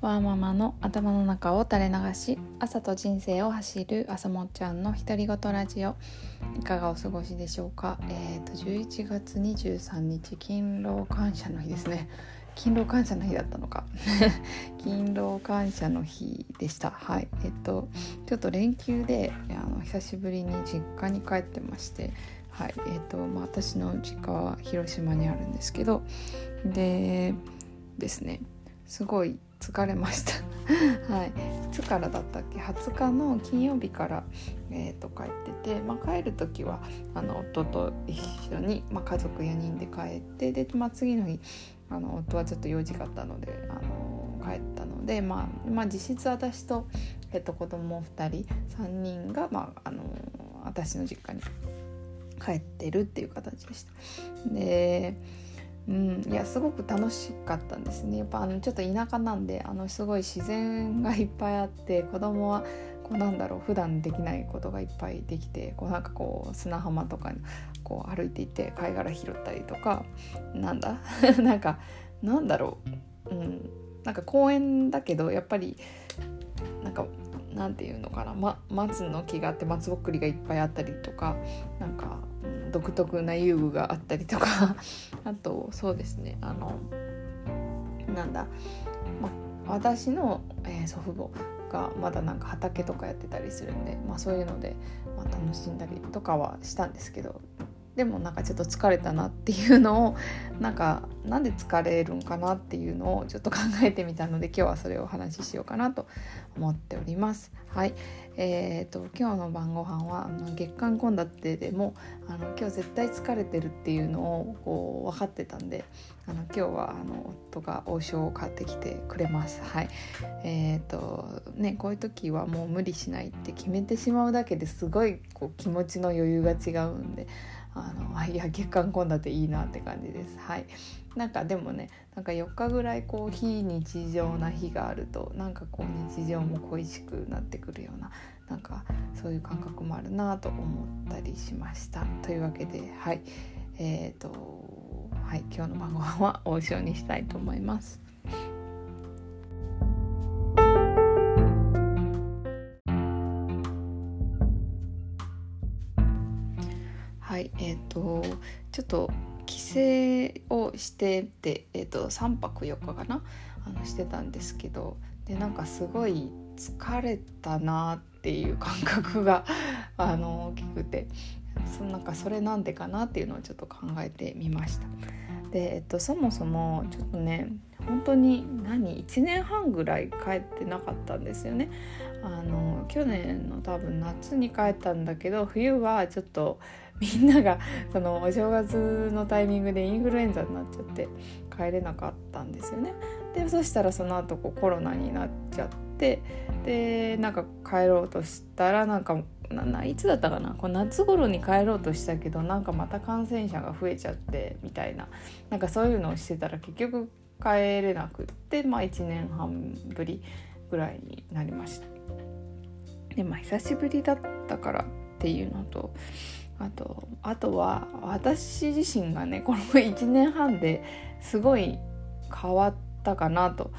ワーママの頭の中を垂れ流し朝と人生を走る朝もっちゃんの独り言ラジオ。いかがお過ごしでしょうか？えっ、ー、と11月23日勤労感謝の日ですね。勤労感謝の日だったのか。勤労感謝の日でした。はい。えっ、とちょっと連休であの久しぶりに実家に帰ってましてはい。えーとまあ、私の実家は広島にあるんですけどでですね。すごい疲れました。はい、いつからだったっけ？20日の金曜日から、えーと、帰ってて、まあ、帰る時はあの夫と一緒に、まあ、家族4人で帰ってで、まあ、次の日あの夫はちょっと用事があったのであの帰ったので、まあ、まあ実質私と、えっと、子供2人3人が、まあ、あの私の実家に帰ってるっていう形でした。でうん、いやすごく楽しかったんですね。やっぱあのちょっと田舎なんであのすごい自然がいっぱいあって子供はこうなんだろう普段できないことがいっぱいできてこうなんかこう砂浜とかにこう歩いていって貝殻拾ったりとかなんだ？なんかなんだろう、うん、なんか公園だけどやっぱりなんかなんていうのかな、ま、松の木があって松ぼっくりがいっぱいあったりとかなんか、うん、独特な遊具があったりとか。あとそうですね。あのなんだ、ま、私の、えー、祖父母がまだなんか畑とかやってたりするんで、まあ、そういうので、まあ、楽しんだりとかはしたんですけど。でもなんかちょっと疲れたなっていうのをなんかなんで疲れるんかなっていうのをちょっと考えてみたので今日はそれをお話ししようかなと思っております。はい、えーと、今日の晩ご飯はあの月間献立でもあの今日絶対疲れてるっていうのをこう分かってたんであの今日はあの夫が王将を買ってきてくれます。はい、えーとね、こういう時はもう無理しないって決めてしまうだけですごいこう気持ちの余裕が違うんで。あのいや月間献立いいなって感じです。はい。なんかでもねなんか4日ぐらいこう非日常な日があるとなんかこう日常も恋しくなってくるようななんかそういう感覚もあるなと思ったりしました。というわけではい。えーと、とはい。今日の晩ご飯は王将にしたいと思います。はいえっ、ー、とちょっと帰省をしてて、えーと、3泊4日かな？あのしてたんですけどでなんかすごい疲れたなっていう感覚が あの大きくてそなんかそれなんでかなっていうのをちょっと考えてみました。で、えっと、そもそもちょっとね本当に何？1年半ぐらい帰ってなかったんですよね。あの去年の多分夏に帰ったんだけど冬はちょっとみんなが そのお正月のタイミングでインフルエンザになっちゃって帰れなかったんですよね。でそしたらその後こうコロナになっちゃってでなんか帰ろうとしたらなんかないつだったかな？こう夏頃に帰ろうとしたけどなんかまた感染者が増えちゃってみたいななんかそういうのをしてたら結局帰れなくってまあ1年半ぶりぐらいになりました。でまあ久しぶりだったからっていうのとあとあとは私自身がねこの1年半ですごい変わったかなと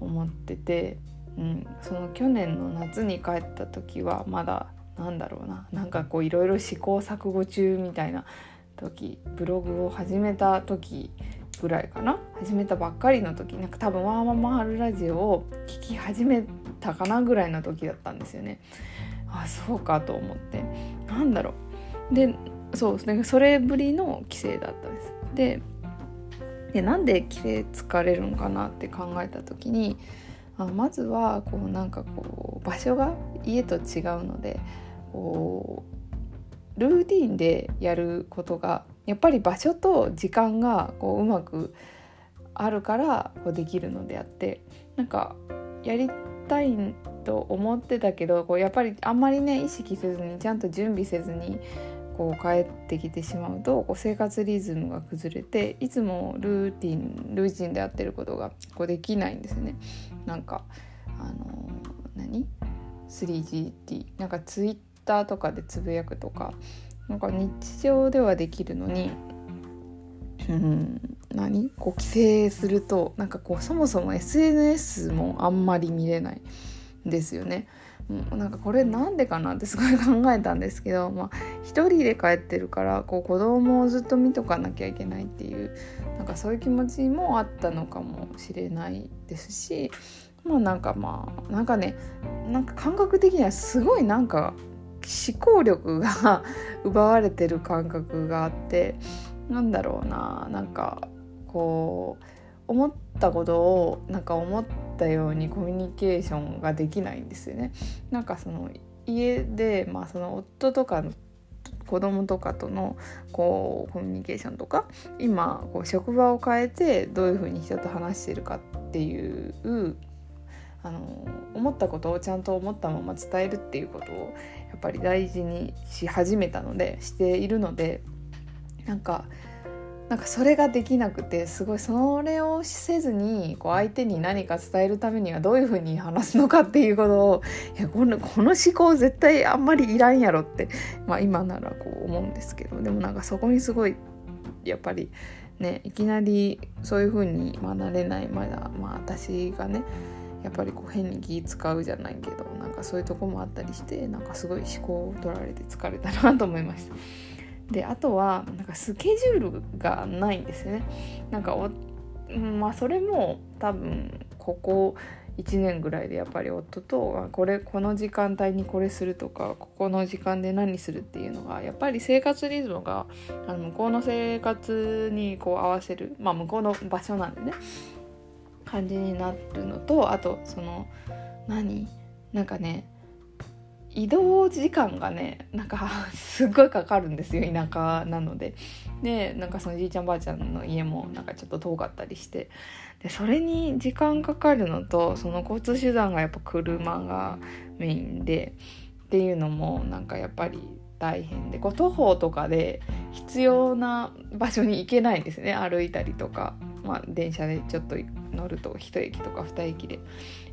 思ってて、うん、その去年の夏に帰った時はまだなんだろうななんかこういろいろ試行錯誤中みたいな時ブログを始めた時ぐらいかな始めたばっかりの時なんか多分ワーママハルラジオを聴き始めたかなぐらいの時だったんですよね。あそうかと思ってなんだろうでそうですねそれぶりの帰省だったんです。ででなんで帰省疲れるのかなって考えた時にあまずはこうなんかこう場所が家と違うのでこうルーティンでやることがやっぱり場所と時間がこううまくあるからこうできるのであってなんかやりたいと思ってたけどこうやっぱりあんまりね意識せずにちゃんと準備せずにこう帰ってきてしまうとこう生活リズムが崩れていつもルーティンルーチンでやってることがこうできないんですね。なんかあの何？3GT なんかツイッターとかでつぶやくとかなんか日常ではできるのに、うん、何？こう規制するとなんかこうそもそも SNS もあんまり見れないんですよね。なんかこれなんでかなってすごい考えたんですけど、まあ、一人で帰ってるからこう子供をずっと見とかなきゃいけないっていうなんかそういう気持ちもあったのかもしれないですしまあなんかまあなんかねなんか感覚的にはすごいなんか思考力が 奪われてる感覚があってなんだろうななんかこう思ったことをなんか思ったようにコミュニケーションができないんですよね。なんかその家で、まあ、その夫とかの子供とかとのこうコミュニケーションとか今こう職場を変えてどういうふうに人と話してるかっていうあの思ったことをちゃんと思ったまま伝えるっていうことをやっぱり大事にし始めたのでしているのでなんかなんかそれができなくてすごいそれをせずにこう相手に何か伝えるためにはどういうふうに話すのかっていうことをいやこのこの思考絶対あんまりいらんやろって、まあ、今ならこう思うんですけどでもなんかそこにすごいやっぱりねいきなりそういうふうに、まあ、なれないまだ、まあ、私がねやっぱりこう変に気使うじゃないけどなんかそういうとこもあったりしてなんかすごい思考を取られて疲れたなと思いました。であとはなんかスケジュールがないんですよねなんかまあそれも多分ここ1年ぐらいでやっぱり夫とこれこの時間帯にこれするとかここの時間で何するっていうのがやっぱり生活リズムがあの向こうの生活にこう合わせるまあ向こうの場所なんでね感じになるのとあとその何？なんかね移動時間がねなんかすっごいかかるんですよ田舎なので。でなんかそのじいちゃんばあちゃんの家もなんかちょっと遠かったりして。でそれに時間かかるのとその交通手段がやっぱ車がメインでっていうのもなんかやっぱり大変で。こう徒歩とかで必要な場所に行けないんですね。歩いたりとか、まあ、電車でちょっと行乗ると1駅とか2駅で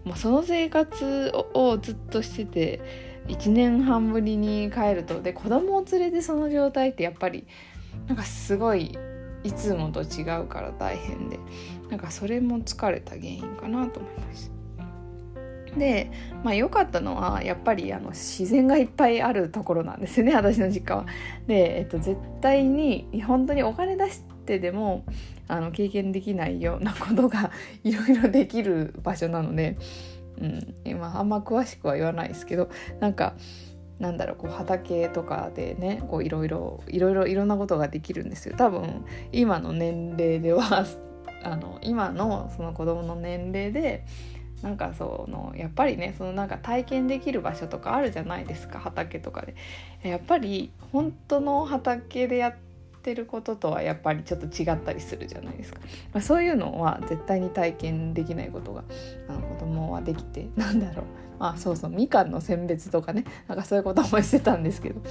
もうその生活をずっとしてて1年半ぶりに帰るとで子供を連れてその状態ってやっぱりなんかすごいいつもと違うから大変でなんかそれも疲れた原因かなと思います。でまあ良かったのはやっぱりあの自然がいっぱいあるところなんですよね私の実家は。で、えっと、絶対に本当にお金出してでもあの経験できないようなことがいろいろできる場所なのでうん、今あんま詳しくは言わないですけどなんかなんだろうこう畑とかでねいろいろいろいろいろんなことができるんですよ。多分今の年齢ではあの今のその子供の年齢でなんかそのやっぱりねそのなんか体験できる場所とかあるじゃないですか畑とかで。やっぱり本当の畑でやってってることとはやっぱりちょっと違ったりするじゃないですか、まあ、そういうのは絶対に体験できないことがあの子供はできて なんだろう。まあそうそうみかんの選別とかね。なんかそういうこともしてたんですけど。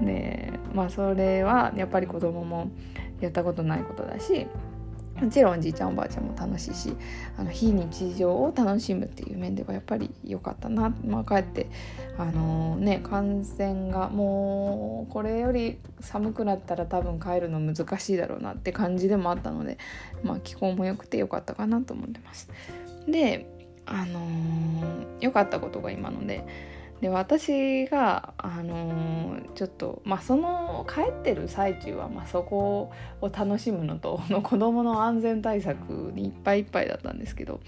でまあそれはやっぱり子供もやったことないことだしもちろんおじいちゃんおばあちゃんも楽しいしあの非日常を楽しむっていう面ではやっぱり良かったな、まあ、かえってあのー、ね感染がもうこれより寒くなったら多分帰るの難しいだろうなって感じでもあったので、まあ、気候も良くて良かったかなと思ってます。であのー、良かったことが今のでで私が、あのー、ちょっと、まあ、その帰ってる最中は、まあ、そこを楽しむのとの 子供の安全対策にいっぱいいっぱいだったんですけど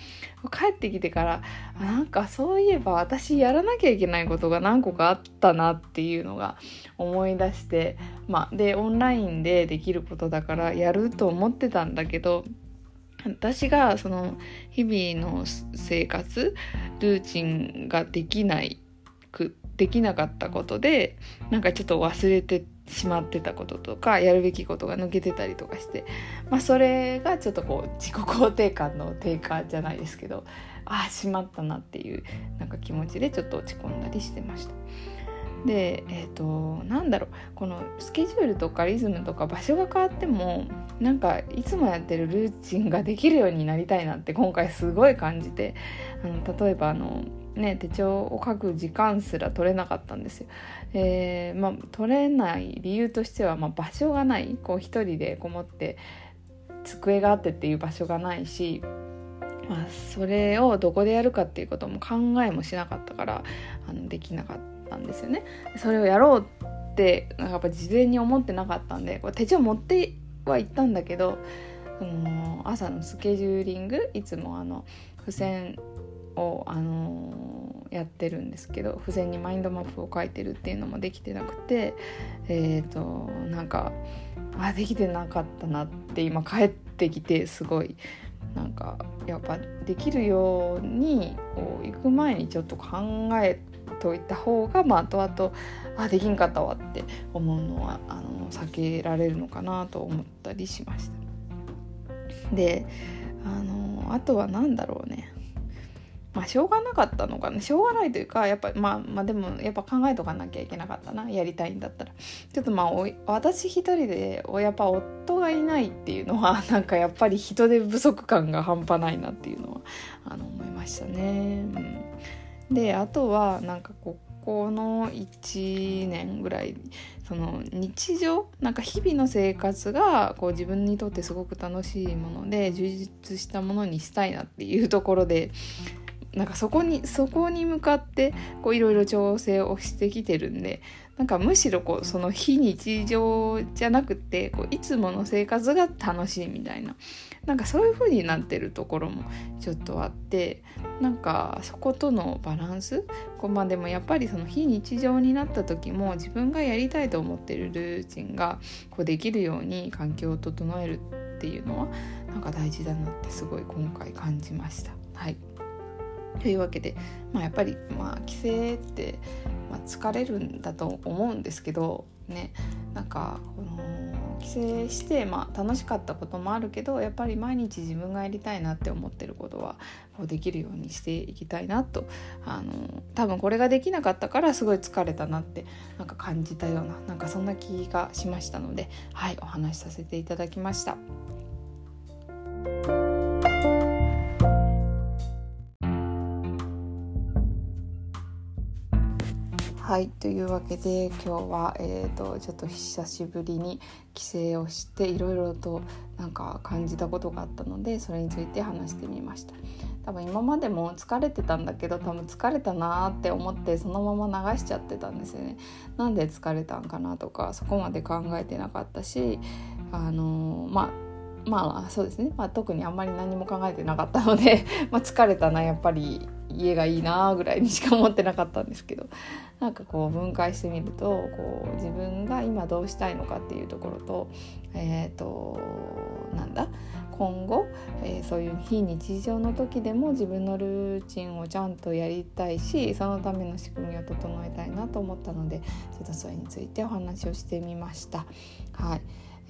帰ってきてからなんかそういえば私やらなきゃいけないことが何個かあったなっていうのが思い出して、まあ、でオンラインでできることだからやると思ってたんだけど私がその日々の生活ルーチンができないくできなかったことでなんかちょっと忘れてしまってたこととかやるべきことが抜けてたりとかして、まあ、それがちょっとこう自己肯定感の低下じゃないですけどああしまったなっていうなんか気持ちでちょっと落ち込んだりしてました。でえっ、ー、となんだろうこのスケジュールとかリズムとか場所が変わってもなんかいつもやってるルーチンができるようになりたいなって今回すごい感じてあの例えばあのね、手帳を書く時間すら取れなかったんですよ。えー、まあ、取れない理由としては、まあ、場所がないこう一人でこもって机があってっていう場所がないし、まあ、それをどこでやるかっていうことも考えもしなかったからあのできなかったんですよね。それをやろうってなんかやっぱ事前に思ってなかったんでこれ手帳持っては行ったんだけど、あの朝のスケジューリングいつもあの付箋を、あのー、やってるんですけど付箋にマインドマップを書いてるっていうのもできてなくてえっ、ー、となんかあできてなかったなって今帰ってきてすごいなんかやっぱできるようにこう行く前にちょっと考えといた方が、まあ、後々あできんかったわって思うのはあの避けられるのかなと思ったりしました。であのあとは何だろうねまあしょうがなかったのかな。しょうがないというかやっぱまあまあでもやっぱ考えとかなきゃいけなかったな。やりたいんだったら。ちょっとまあ私一人でやっぱ夫がいないっていうのは なんかやっぱり人手不足感が半端ないなっていうのはあの思いましたね。うん、であとはなんかここの1年ぐらいその日常なんか日々の生活がこう自分にとってすごく楽しいもので充実したものにしたいなっていうところでなんかそこにそこに向かっていろいろ調整をしてきてるんでなんかむしろこうその非日常じゃなくてこういつもの生活が楽しいみたいななんかそういう風になってるところもちょっとあってなんかそことのバランスこうまあでもやっぱりその非日常になった時も自分がやりたいと思ってるルーチンがこうできるように環境を整えるっていうのはなんか大事だなってすごい今回感じました。はいというわけで、まあ、やっぱり、まあ、帰省って、まあ、疲れるんだと思うんですけどねなんかこの帰省して、まあ、楽しかったこともあるけどやっぱり毎日自分がやりたいなって思ってることはこうできるようにしていきたいなとあの多分これができなかったからすごい疲れたなってなんか感じたようななんかそんな気がしましたのではいお話しさせていただきました。はいというわけで今日は、えーと、ちょっと久しぶりに帰省をしていろいろとなんか感じたことがあったのでそれについて話してみました。多分今までも疲れてたんだけど多分疲れたなーって思ってそのまま流しちゃってたんですよね。なんで疲れたんかなとかそこまで考えてなかったしあのー、まあまあそうですね、まあ、特にあんまり何も考えてなかったので ま疲れたなやっぱり。家がいいなぐらいにしか思ってなかったんですけどなんかこう分解してみるとこう自分が今どうしたいのかっていうところとえっ、ー、となんだ？今後、えー、そういう非日常の時でも自分のルーチンをちゃんとやりたいしそのための仕組みを整えたいなと思ったのでちょっとそれについてお話をしてみました。はい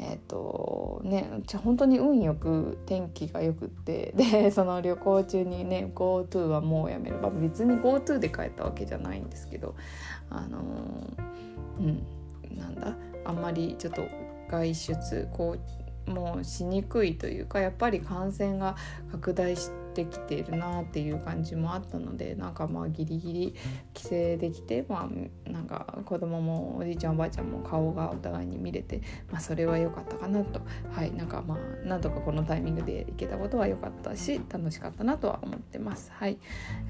えーとね、本当に運よく天気がよくって でその旅行中にね GoTo はもうやめる、まあ、別に GoTo で帰ったわけじゃないんですけどあの、うんなんだ？あんまりちょっと外出こうもうしにくいというかやっぱり感染が拡大しててきているなっていう感じもあったのでなんかまあギリギリ帰省できてまあなんか子供もおじいちゃんおばあちゃんも顔がお互いに見れて、まあ、それは良かったかなと。はいなんかまあなんとかこのタイミングで行けたことは良かったし楽しかったなとは思ってます。はい。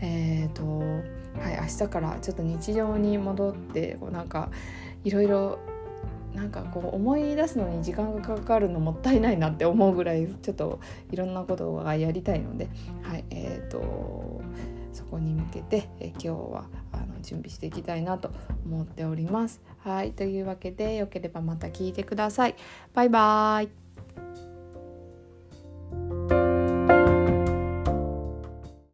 えーとはい明日からちょっと日常に戻ってこうなんかいろいろなんかこう思い出すのに時間がかかるのもったいないなって思うぐらいちょっといろんなことがやりたいので、はいえーと、そこに向けて、え今日はあの準備していきたいなと思っております。はいというわけでよければまた聞いてください。バイバーイ